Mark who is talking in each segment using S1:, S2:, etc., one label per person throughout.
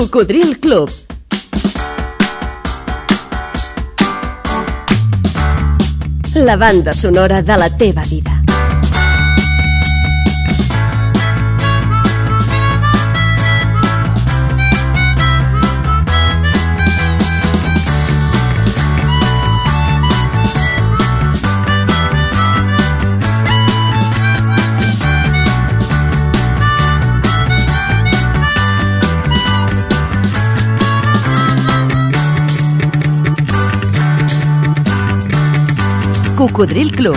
S1: Cocodril Club. La banda sonora de la teva vida. Cocodril Club.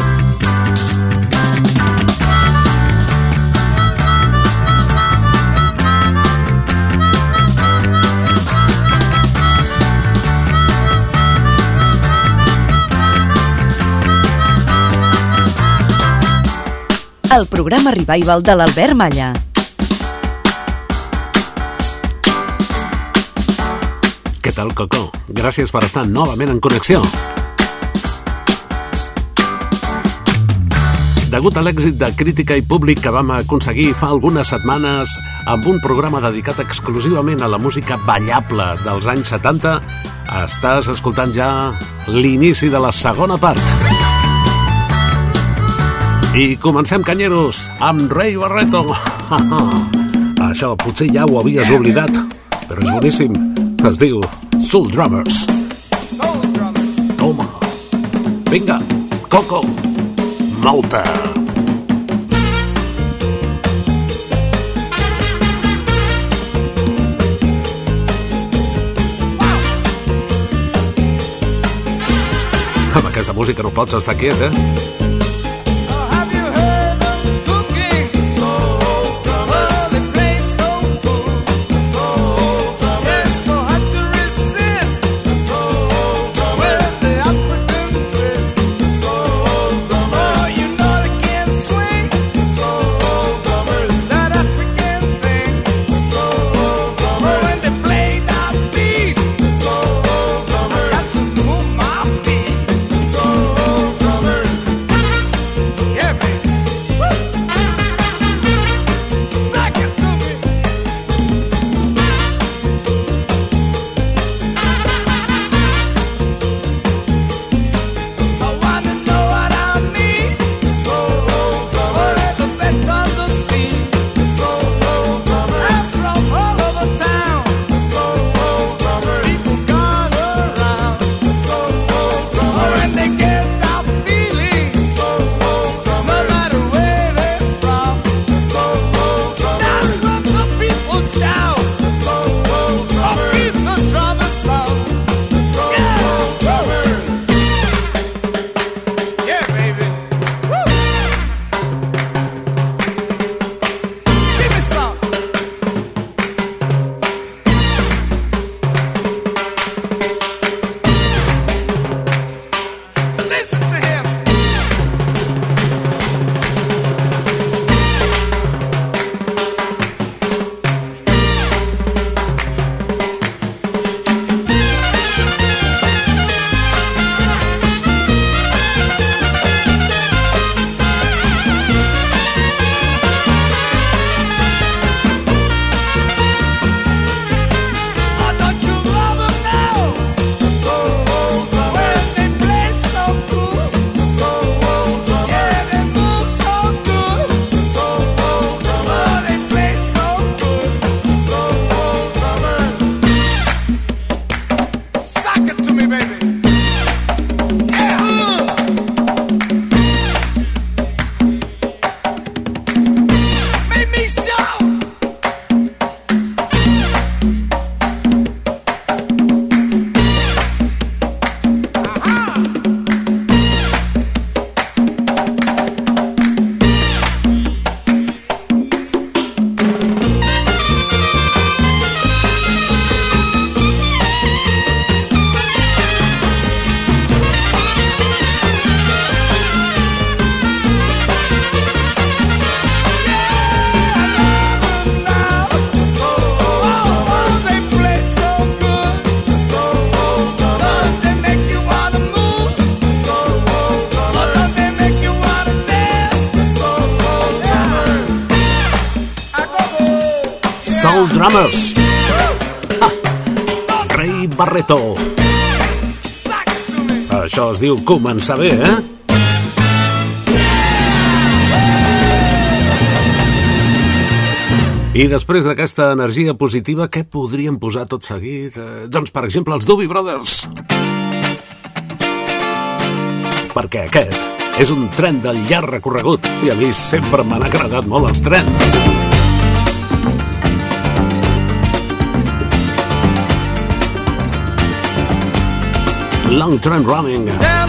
S1: El programa Revival de l'Albert Malla.
S2: Què tal, Coco? Gràcies per estar novament en connexió. Degut a l'èxit de crítica i públic que vam aconseguir fa algunes setmanes amb un programa dedicat exclusivament a la música ballable dels anys 70, estàs escoltant ja l'inici de la segona part. I comencem, canyeros, amb Ray Barreto. Això potser ja ho havies oblidat, però és boníssim. Es diu Soul Drummers.
S3: Soul drummers.
S2: Toma. Vinga, Coco. Mouta. Amb aquesta música no pots estar quiet, eh?
S4: Començar bé, eh? I després d'aquesta energia positiva, què podríem posar tot seguit? Eh, doncs, per exemple, els Doobie Brothers. Perquè aquest és un tren de llarg recorregut i a mi sempre m'han agradat molt els trens. Long Train Running.
S5: Down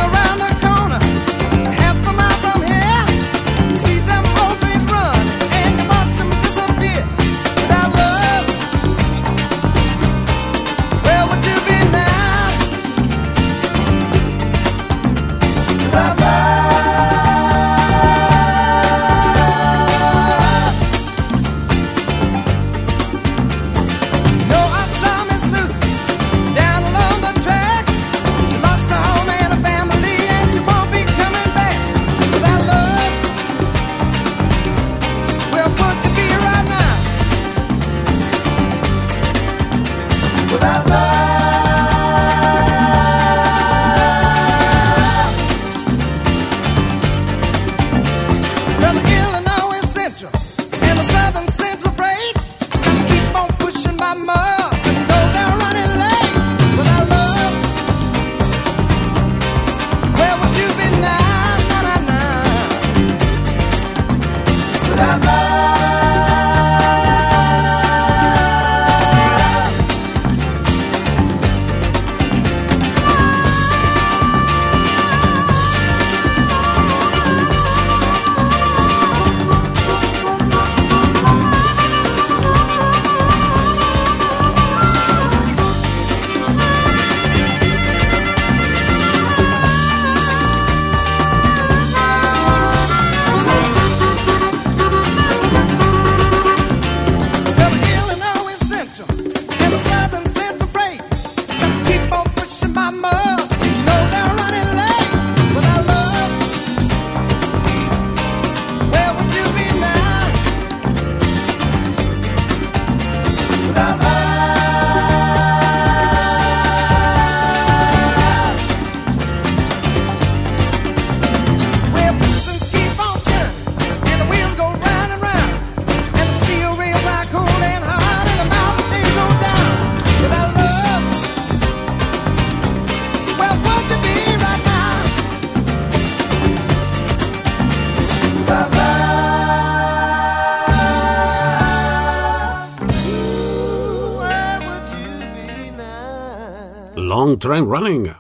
S4: Long Train Running.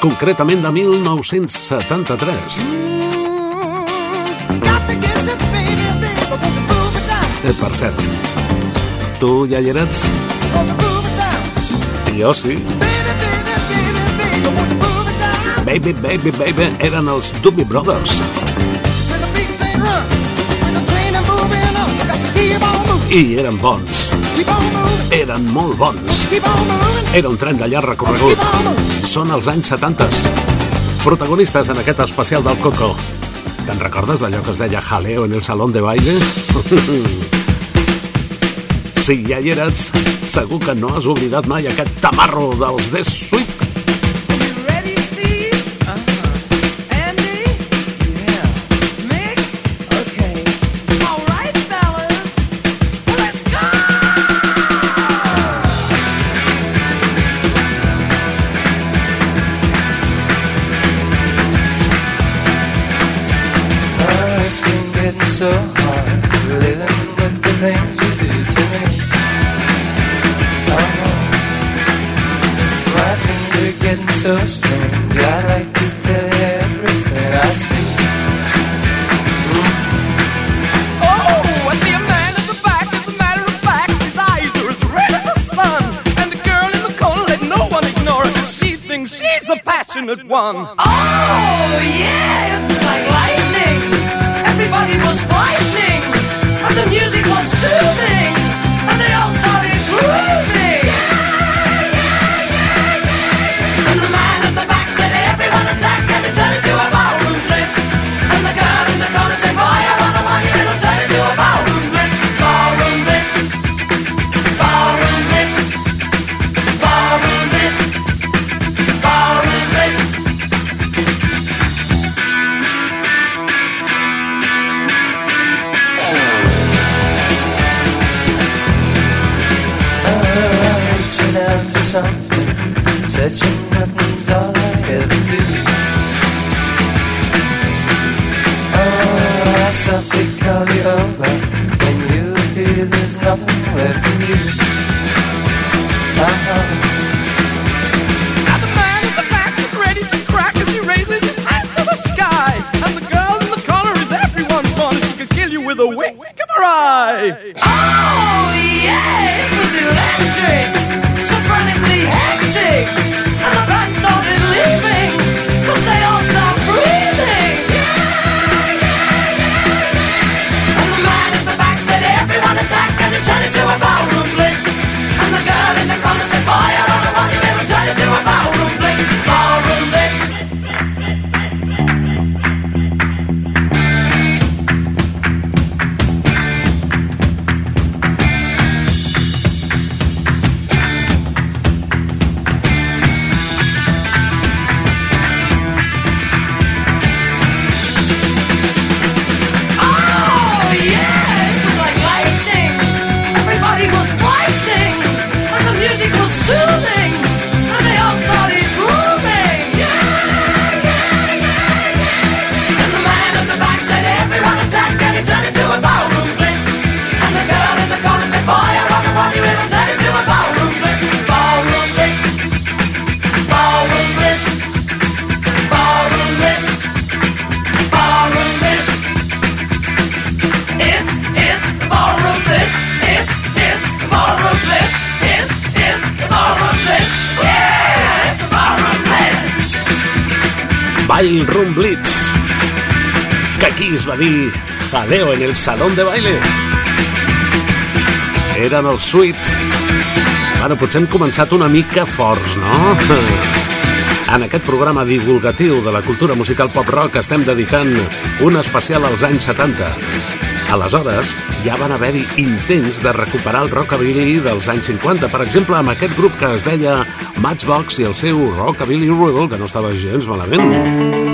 S4: Concretament de 1973.
S5: Mm, got to get you, baby, baby, won't you move it down?
S4: Eh, per cert, tu ja hi eres? Jo sí.
S5: Baby, baby, baby,
S4: eren els Doobie Brothers. I eren bons. Eren molt bons. Era un tren de llarg recorregut. Són els anys 70. Protagonistes en aquest especial del Coco. Te'n recordes d'allò que es deia jaleo en el salón de baile? Si ja hi eres, segur que no has oblidat mai aquest tamarro dels The Sweet.
S6: So strange. I'd like to tell you everything I see.
S5: Oh, I see a man at the back. As a matter of fact, his eyes are as red as the sun. And the girl in the corner, let no one ignore her. She thinks she's the passionate one.
S7: vi, jaleo en el salón de baile. Eren els suits. Bueno, potser hem començat una mica forts, no? En aquest programa divulgatiu de la cultura musical pop-rock estem dedicant un especial als anys 70. Aleshores, ja van haver-hi intents de recuperar el rockabilly dels anys 50, per exemple, amb aquest grup que es deia Matchbox i el seu Rockabilly Rule, que no estava gens malament.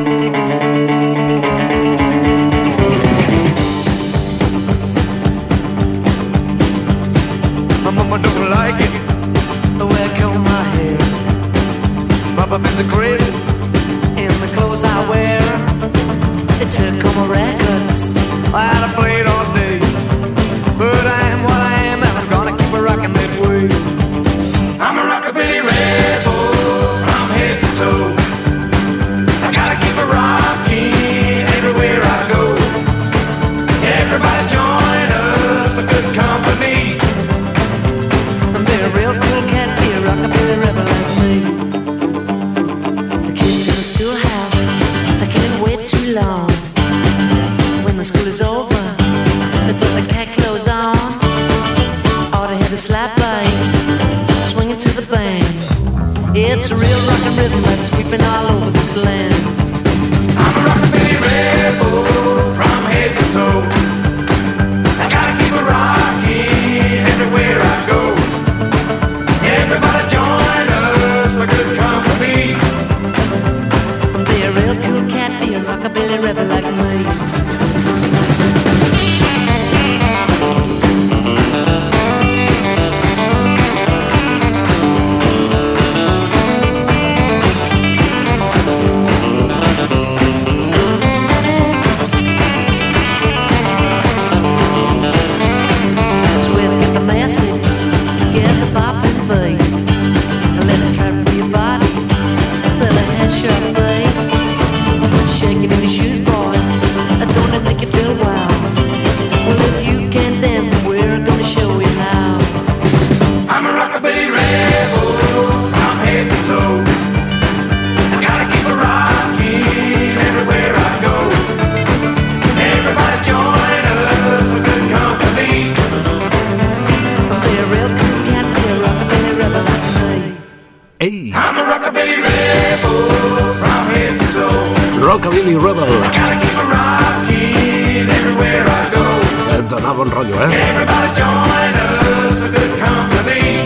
S7: Perdona, bon rotllo, eh?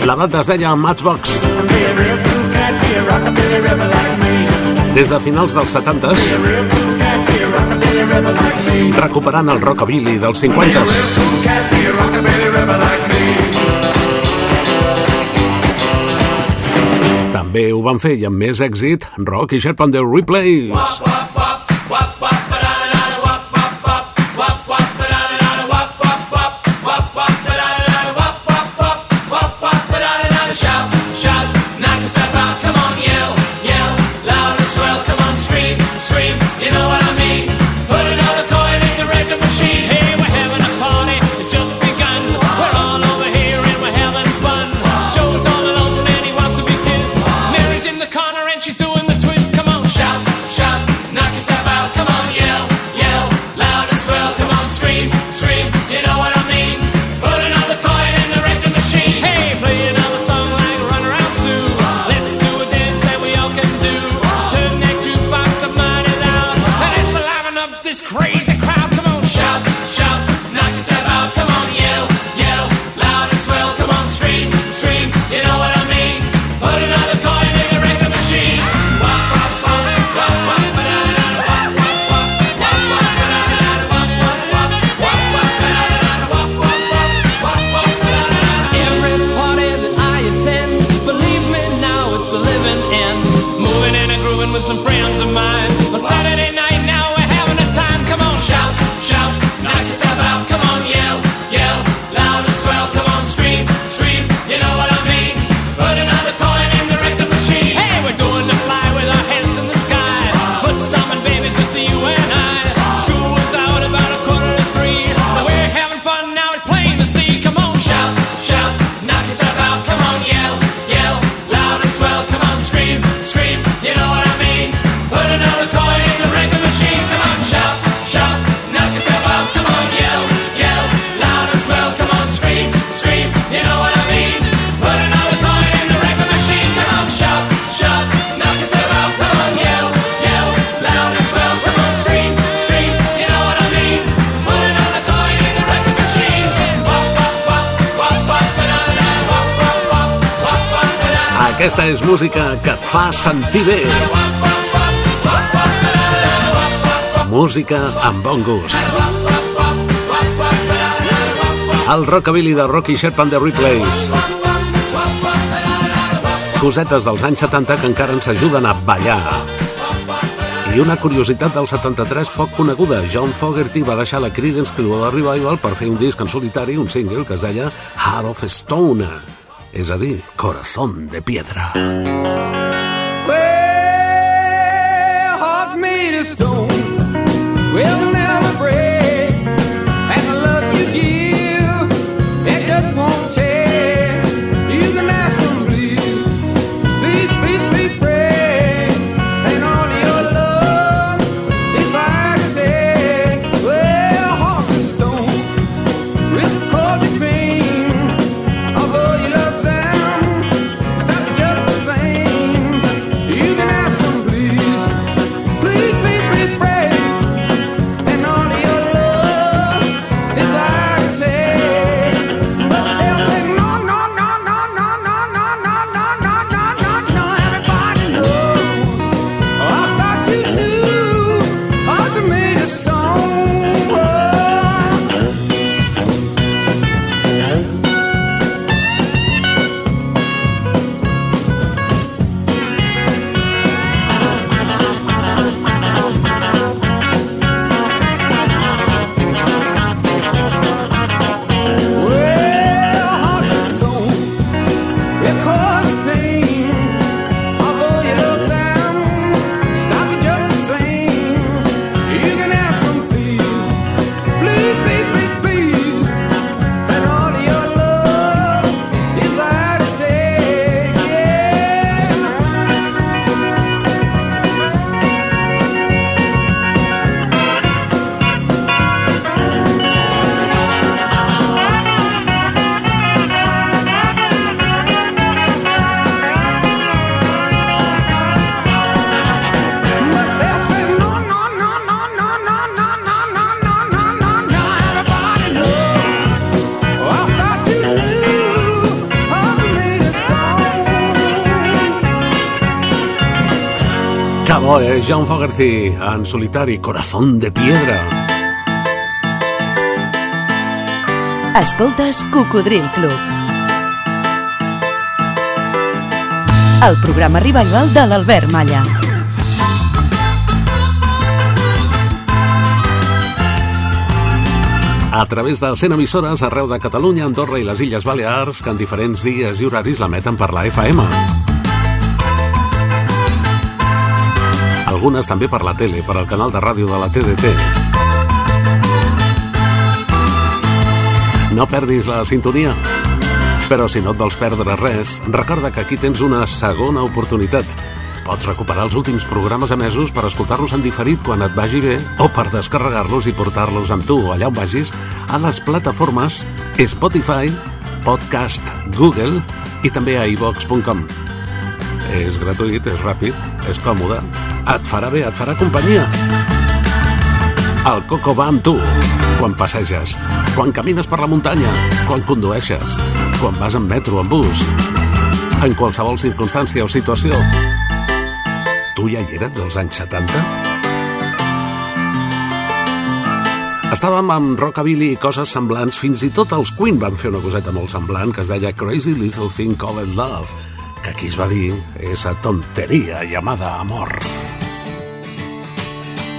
S7: La data es deia Matchbox. Des de finals dels 70s, recuperant el rockabilly dels 50s.
S2: També ho van fer i amb més èxit Rock i
S8: Sherp on the Replays.
S2: Aquesta és música que et fa sentir bé. Música amb bon gust. El rockabilly de Rocky Sherpa and the Replays. Cosetes dels anys 70 que encara ens ajuden a ballar. I una curiositat del 73 poc coneguda. John Fogerty va deixar la Creedence Clearwater Revival per fer un disc en solitari, un single que es deia Heart of Stone. es a corazón de piedra. John Fogerty en solitari, Corazón de Piedra.
S1: Escoltes Cocodril Club. El programa rival de l'Albert Malla.
S4: a través de 100 emissores arreu de Catalunya, Andorra i les Illes Balears que en diferents dies i horaris la meten per la FM. Algunes també per la tele, per al canal de ràdio de la TDT. No perdis la sintonia. Però si no et vols perdre res, recorda que aquí tens una segona oportunitat. Pots recuperar els últims programes emesos per escoltar-los en diferit quan et vagi bé o per descarregar-los i portar-los amb tu allà on vagis a les plataformes Spotify, Podcast, Google i també a iVox.com. És gratuït, és ràpid, és còmode, et farà bé, et farà companyia. El Coco va amb tu quan passeges, quan camines per la muntanya, quan condueixes, quan vas en metro o en bus, en qualsevol circumstància o situació. Tu ja hi eres als anys 70? Estàvem amb rockabilly i coses semblants, fins i tot els Queen van fer una coseta molt semblant que es deia Crazy Little Thing Called Love, que aquí es va dir esa tonteria llamada amor.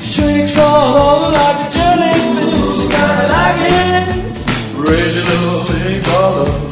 S9: Shakes all over like a jellyfish. Gotta like it. Crazy little thing called love. There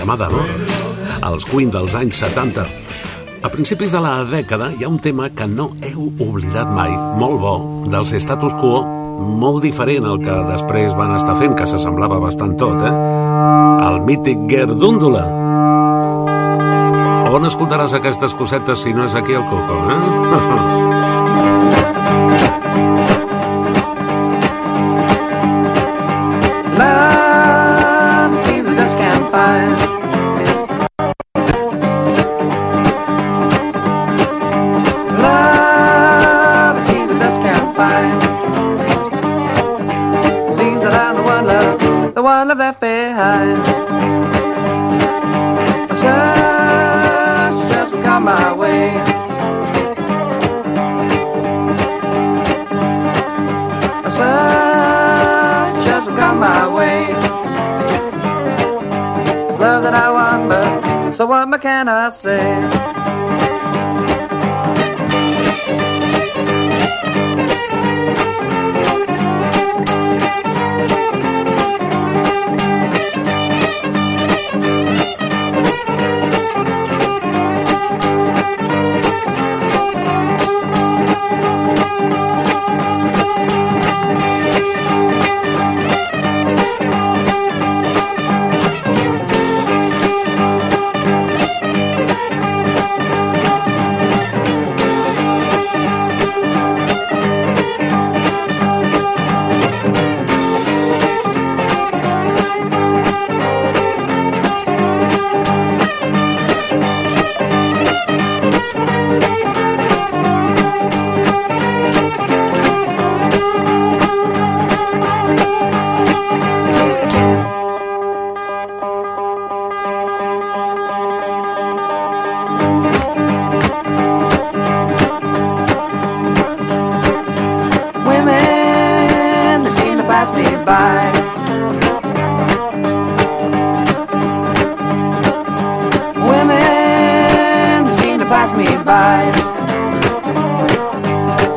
S4: llamada amor. Els Queen dels anys 70. A principis de la dècada hi ha un tema que no heu oblidat mai, molt bo, dels status quo, molt diferent al que després van estar fent, que s'assemblava bastant tot, eh? El mític Gerdúndula. On escoltaràs aquestes cosetes si no és aquí al Coco, eh?
S5: by. Women seem to pass me by.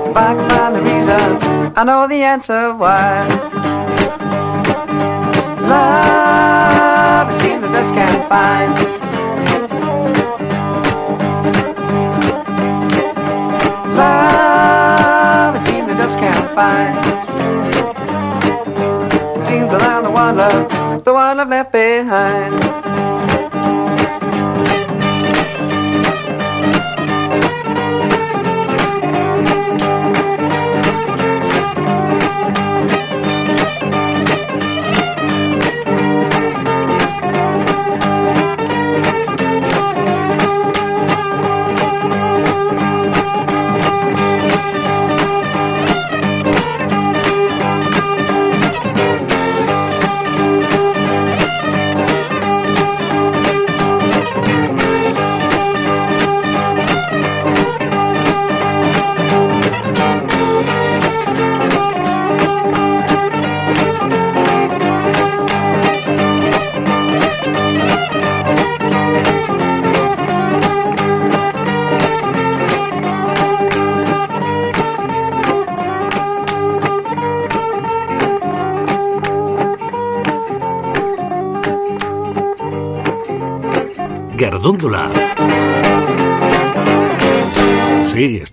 S5: If I find the reason, I know the answer why. Love, it seems I just can't find. Love, it seems I just can't find. One love, the one I've left behind.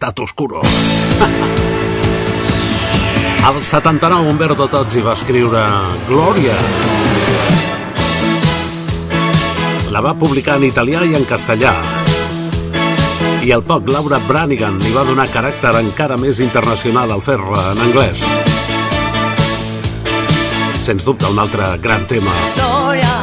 S4: Estat oscuro. Al 79, Umberto Tozzi va escriure Glòria. La va publicar en italià i en castellà. I al poc, Laura Branigan li va donar caràcter encara més internacional al fer-la en anglès. Sens dubte, un altre gran tema.
S10: Gloria,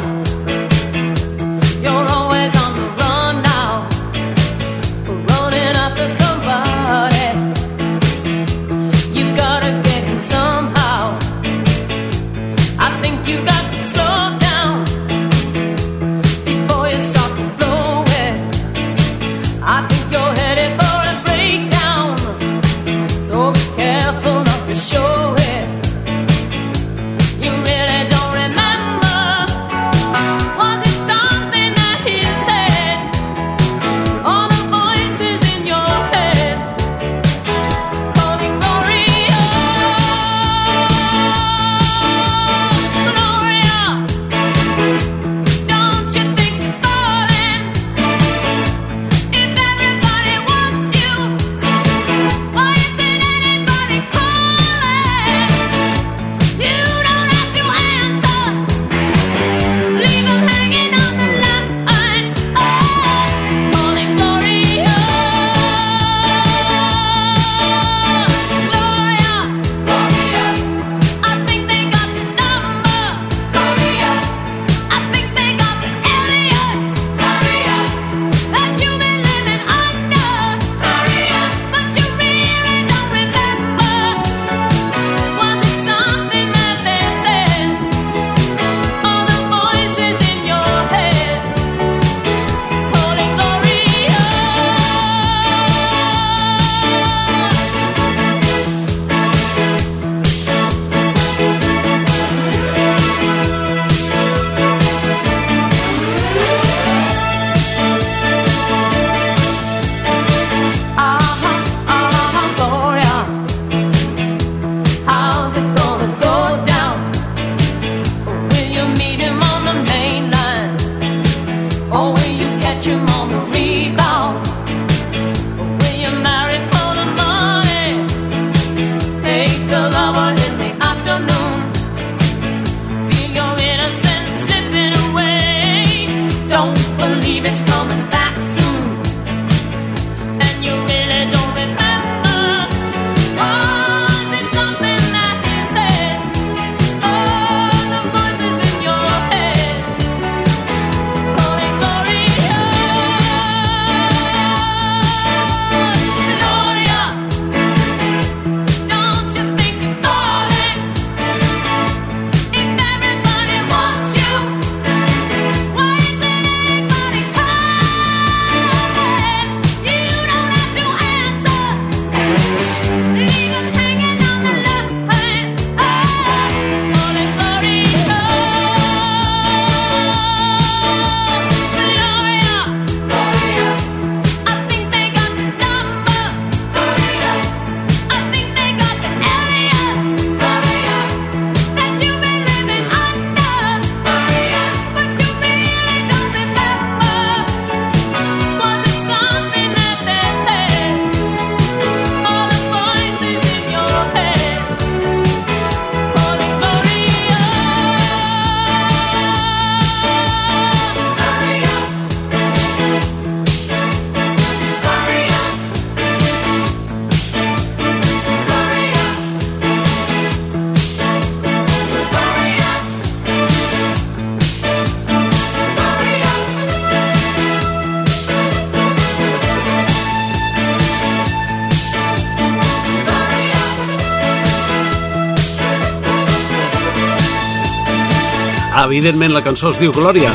S4: Evidentment, la cançó es diu Glòria.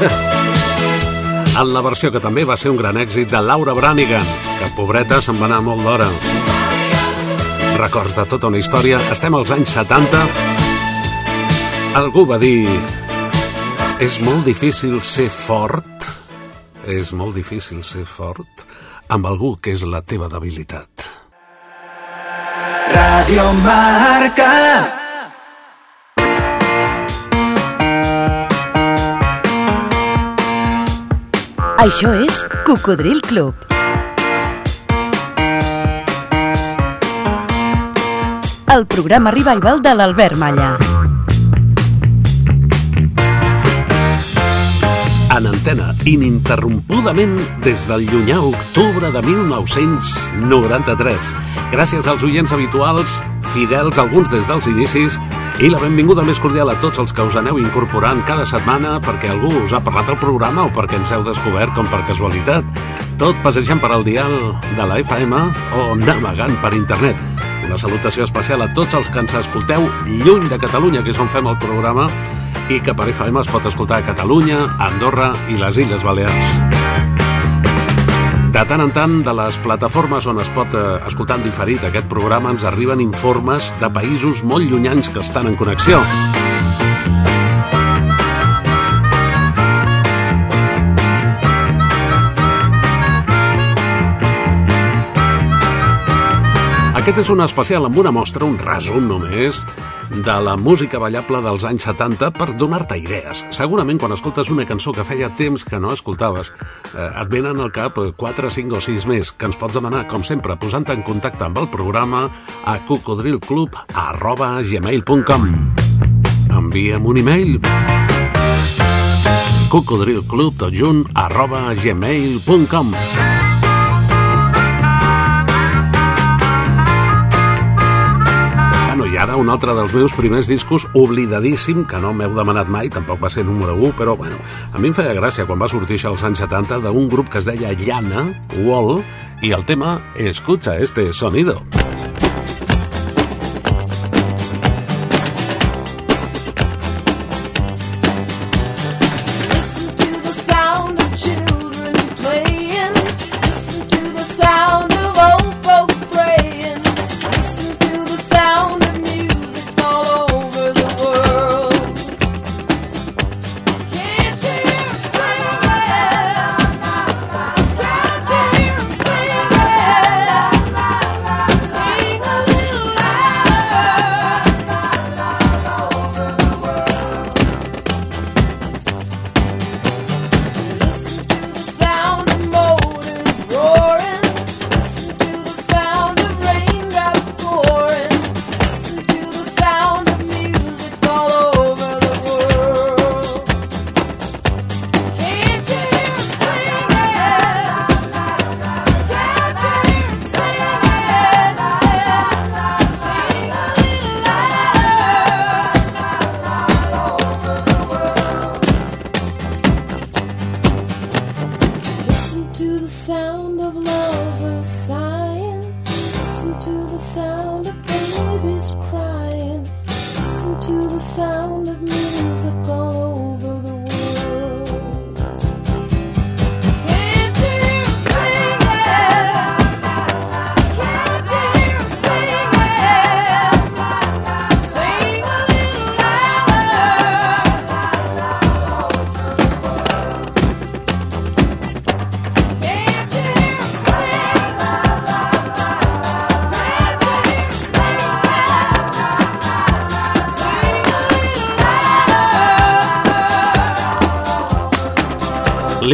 S4: En la versió que també va ser un gran èxit de Laura Branigan, que pobreta se'n va anar molt d'hora. Records de tota una història. Estem als anys 70. Algú va dir... És molt difícil ser fort. És molt difícil ser fort amb algú que és la teva debilitat.
S11: Radio Marca.
S1: Això és Cocodril Club. El programa revival de l'Albert Malla.
S4: En antena, ininterrompudament des del llunyà octubre de 1993. Gràcies als oients habituals, fidels, alguns des dels inicis, i la benvinguda més cordial a tots els que us aneu incorporant cada setmana perquè algú us ha parlat al programa o perquè ens heu descobert com per casualitat, tot passejant per al dial de la FM o navegant per internet. Una salutació especial a tots els que ens escolteu lluny de Catalunya, que és on fem el programa, i que per FM es pot escoltar a Catalunya, a Andorra i les Illes Balears. De tant en tant, de les plataformes on es pot eh, escoltar en diferit aquest programa, ens arriben informes de països molt llunyans que estan en connexió. Aquest és un especial amb una mostra, un resum només, de la música ballable dels anys 70 per donar-te idees. Segurament quan escoltes una cançó que feia temps que no escoltaves, eh, et venen al cap 4, 5 o 6 més que ens pots demanar, com sempre, posant en contacte amb el programa a cocodrilclub.gmail.com Envia'm un e-mail. cocodrilclub ara un altre dels meus primers discos oblidadíssim, que no m'heu demanat mai, tampoc va ser número 1, però bueno, a mi em feia gràcia quan va sortir això als anys 70 d'un grup que es deia Llana, Wall, i el tema Escucha este sonido.
S12: Listen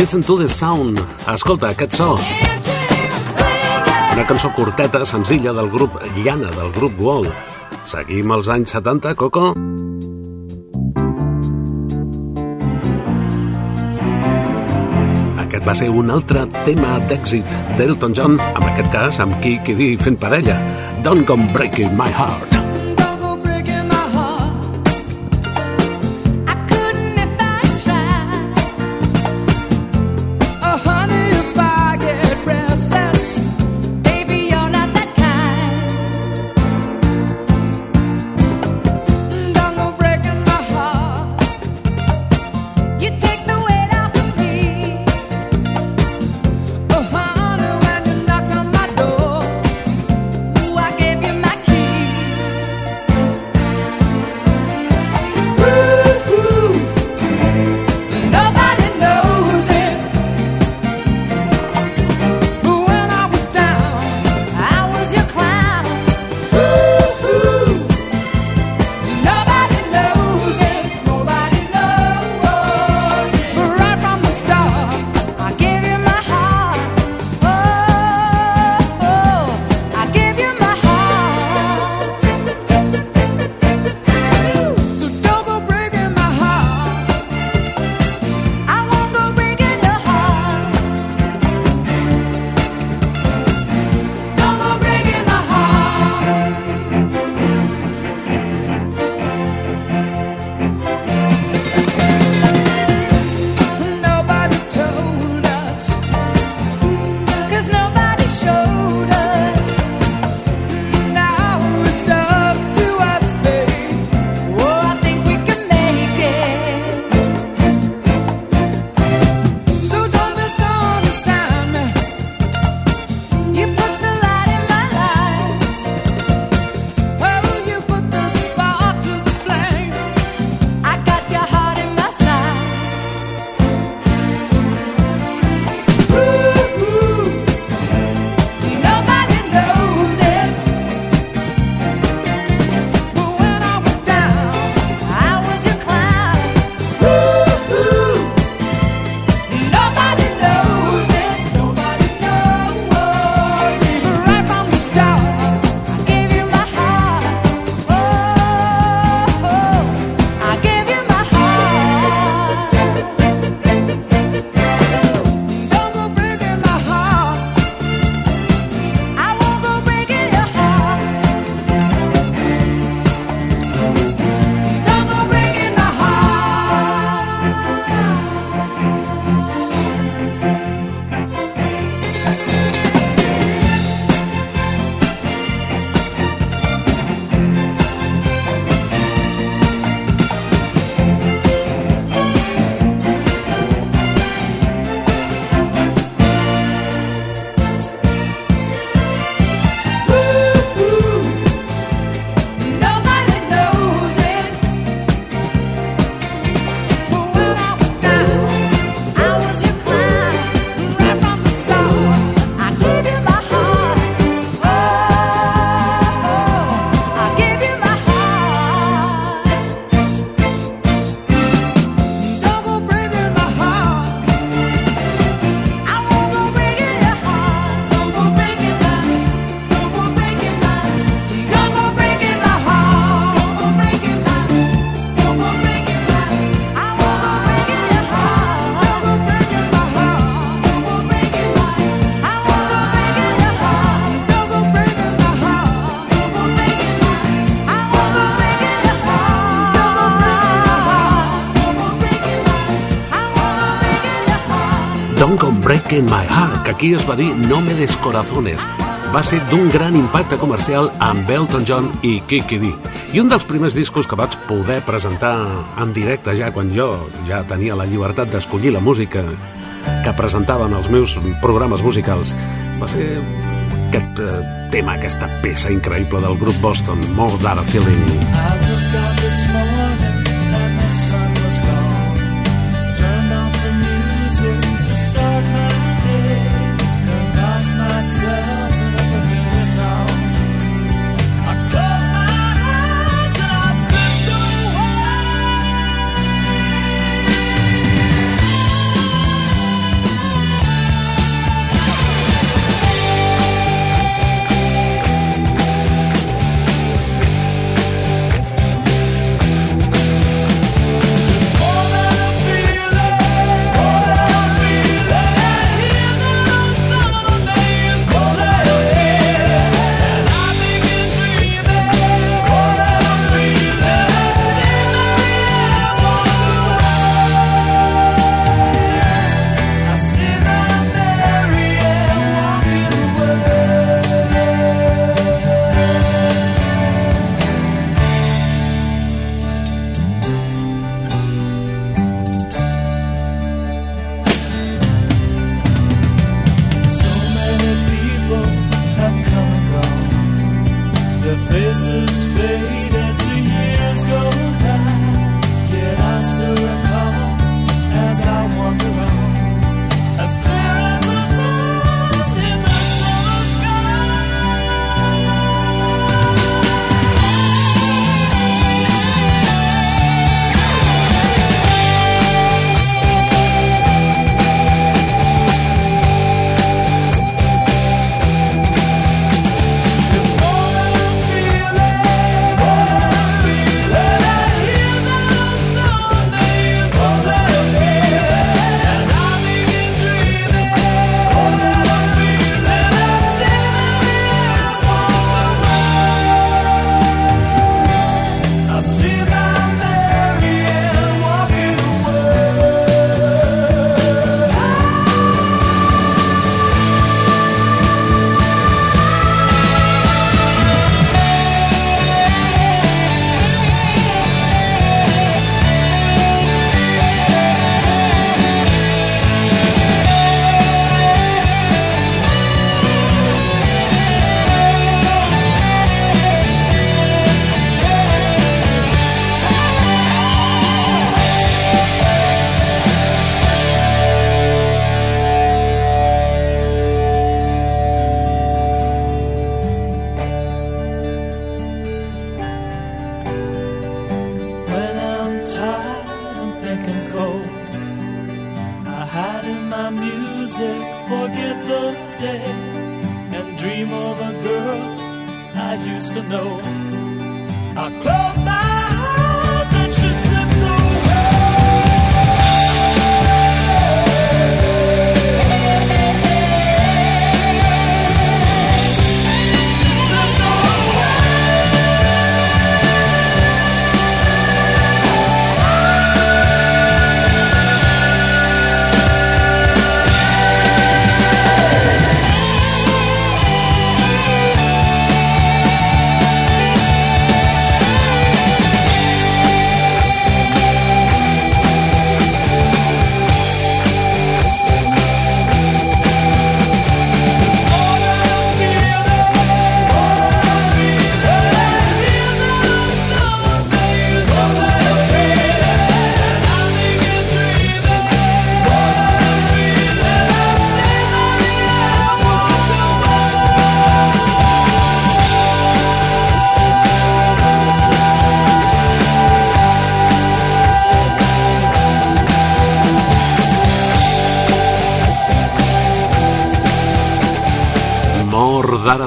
S12: Listen to the sound.
S4: Escolta aquest so. Una cançó curteta, senzilla del grup Llana, del grup Wall. Seguim als anys 70, Coco? Aquest va ser un altre tema d'èxit d'Elton John, en aquest cas amb qui quedi fent parella. Don't Come Breaking My Heart.
S12: Rock in My Heart,
S4: que aquí es va dir No me des corazones, Va ser d'un gran impacte comercial amb Elton John i Kiki Dee. I un dels primers discos que vaig poder presentar en directe ja quan jo ja tenia la llibertat d'escollir la música que presentaven els meus programes musicals va ser aquest eh, tema, aquesta peça increïble del grup Boston, More Than a Feeling.
S11: I woke up this morning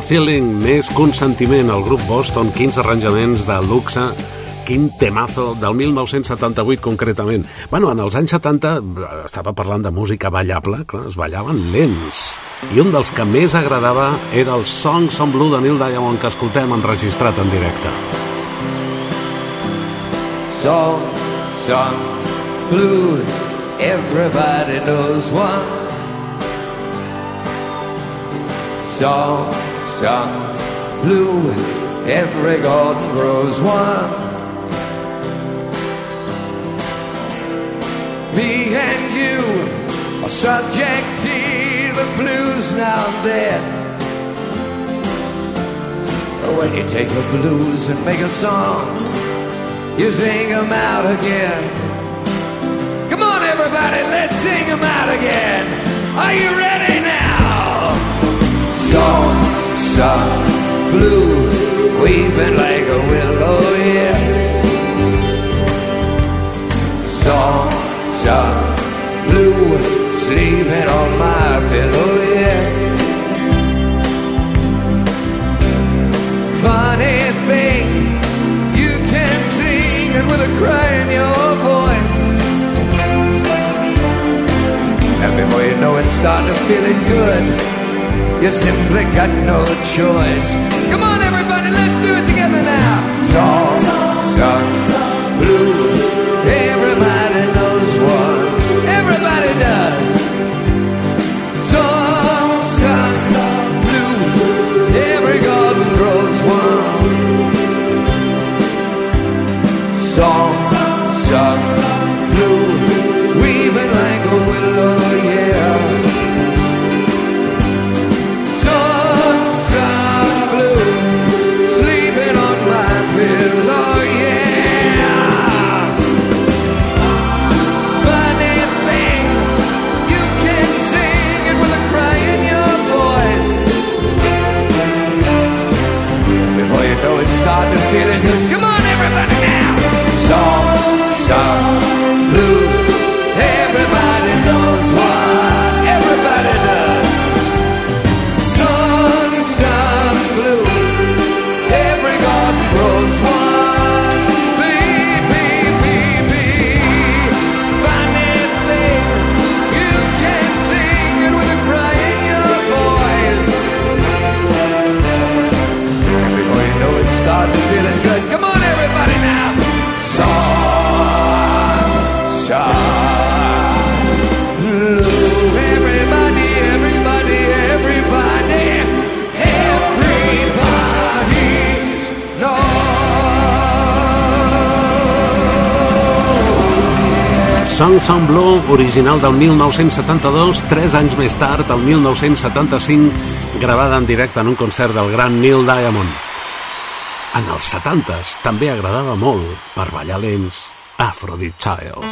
S4: Feeling, més que un sentiment, el grup Boston, 15 arranjaments de luxe, quin temazo del 1978 concretament. Bueno, en els anys 70 eh, estava parlant de música ballable, clar, es ballaven lents. I un dels que més agradava era el Songs on Blue de Neil Diamond que escoltem enregistrat en directe.
S2: Song, song, blue, everybody knows one. Song, song, blue, every garden grows one. Me and you are subject to the blues now and then. But when you take the blues and make a song, you sing 'em out again. Come on, everybody, let's sing 'em out again. Are you ready now? Song, song, blue, weeping like a willow, yes. Song, song, blue, sleeping on my pillow, yeah. Funny thing, you can sing and with a cry in your voice. And before you know it, start to feeling good. You simply got no choice. Come on, everybody, let's do it together now. Song, song, blue. Song Song Blue,
S4: original del 1972, tres anys més tard, el 1975, gravada en directe en un concert del gran Neil Diamond. En els 70s també agradava molt, per ballar lents, Aphrodite Child.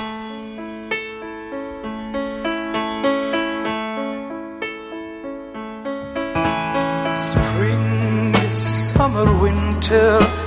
S13: Spring, summer, winter,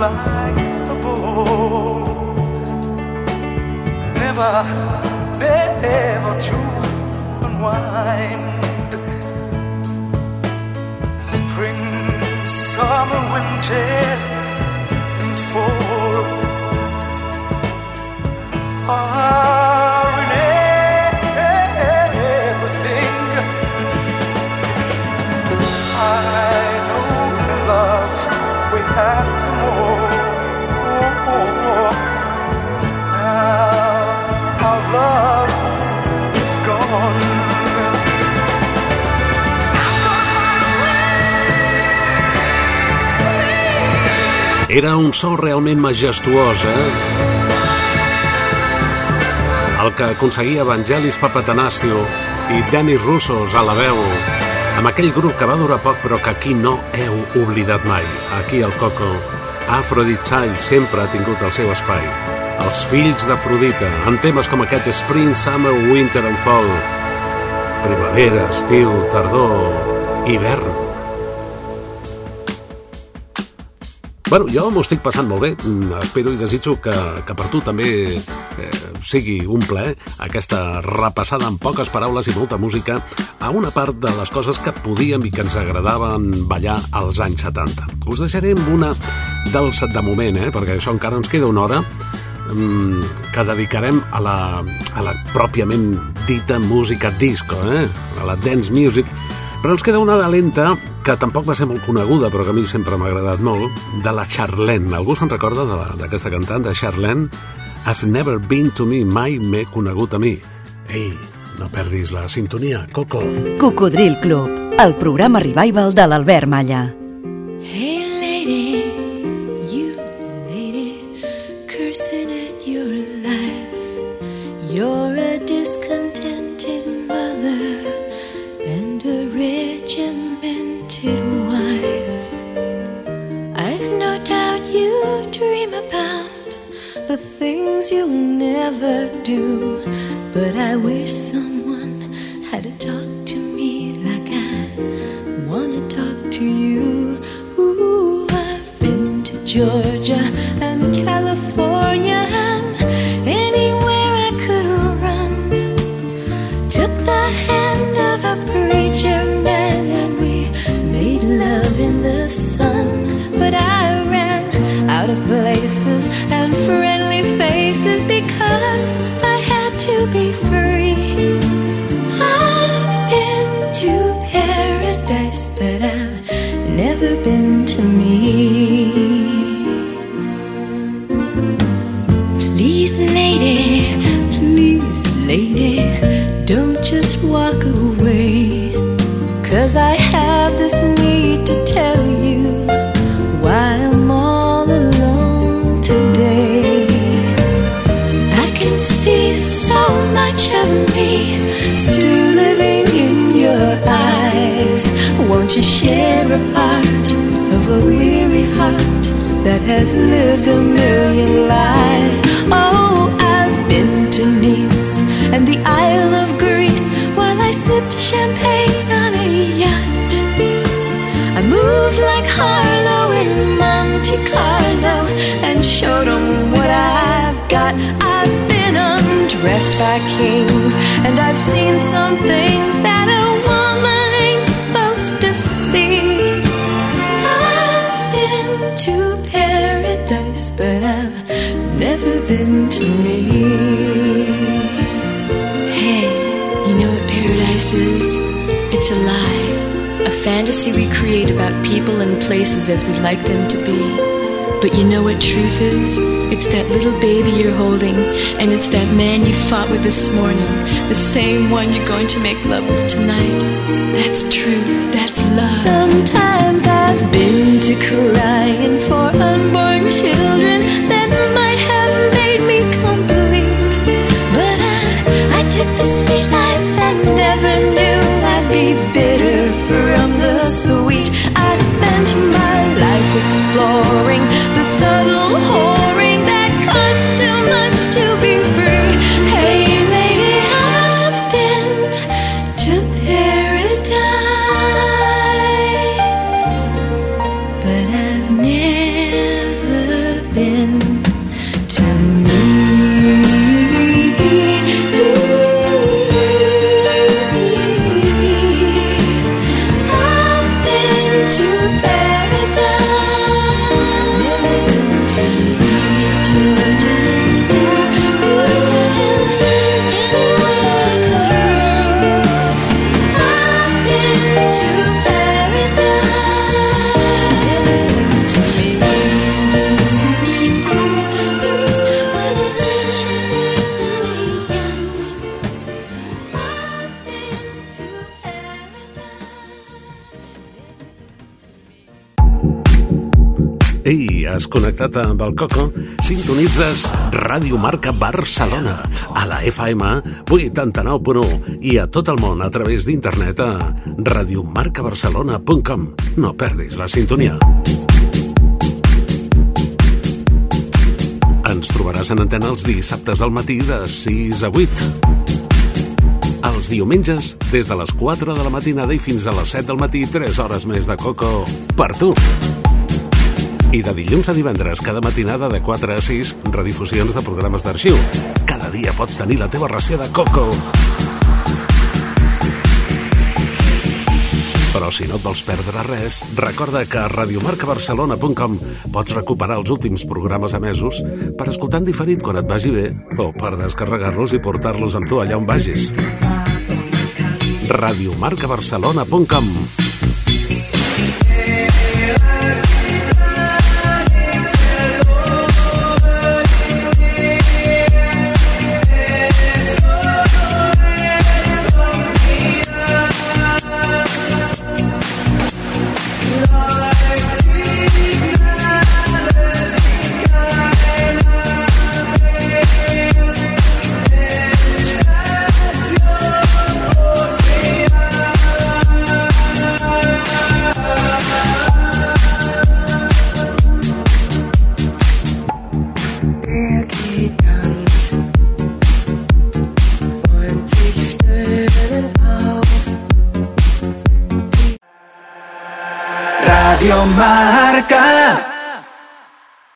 S13: like a. Never, never
S4: Era un so realment majestuós, eh? El que aconseguia Evangelis Papatanasio i Dennis Russos a la veu, amb aquell grup que va durar poc però que aquí no heu oblidat mai. Aquí el Coco, Aphrodite Child sempre ha tingut el seu espai. Els fills d'Afrodita, en temes com aquest Spring, Summer, Winter and Fall, primavera, estiu, tardor, hivern. Bueno, jo m'ho estic passant molt bé. Mm, Espero i desitjo que, que per tu també eh, sigui un plaer aquesta repassada en poques paraules i molta música a una part de les coses que podíem i que ens agradaven ballar als anys 70. Us deixaré amb una dels de moment, eh, perquè això encara ens queda una hora, mm, que dedicarem a la, a la pròpiament dita música disco, eh? a la dance music, però ens queda una de lenta que tampoc va ser molt coneguda, però que a mi sempre m'ha agradat molt, de la Charlene. Algú se'n recorda d'aquesta cantant, de Charlene? I've never been to me, mai m'he conegut a mi. Ei, no perdis la sintonia, Coco.
S1: Cocodril Club, el programa revival de l'Albert Malla.
S14: Never do. But I wish someone had to talk to me like I wanna talk to you. Ooh, I've been to Georgia Won't share a part of a weary heart that has lived a million lives? Oh, I've been to Nice and the Isle of Greece while I sipped champagne on a yacht. I moved like Harlow in Monte Carlo and showed 'em what I've got. I've been undressed by kings and I've seen some things that to me.
S15: Hey, you know what paradise is? It's a lie. A fantasy we create about people and places as we'd like them to be. But you know what truth is? It's that little baby you're holding, and it's that man you fought with this morning, the same one you're going to make love with tonight. That's truth. That's love.
S14: Sometimes I've been to crying for unborn children
S4: Ei, has connectat amb el Coco? Sintonitzes Ràdio Marca Barcelona a la FM 89.1 i a tot el món a través d'internet a radiomarcabarcelona.com. No perdis la sintonia. Ens trobaràs en antena els dissabtes al matí de 6 a 8. Els diumenges, des de les 4 de la matinada i fins a les 7 del matí, 3 hores més de Coco per tu. I de dilluns a divendres, cada matinada de 4 a 6, redifusions de programes d'arxiu. Cada dia pots tenir la teva ració de Coco. Però si no et vols perdre res, recorda que a radiomarcabarcelona.com pots recuperar els últims programes emesos per escoltar en diferit quan et vagi bé o per descarregar-los i portar-los amb tu allà on vagis. radiomarcabarcelona.com
S9: 말할까?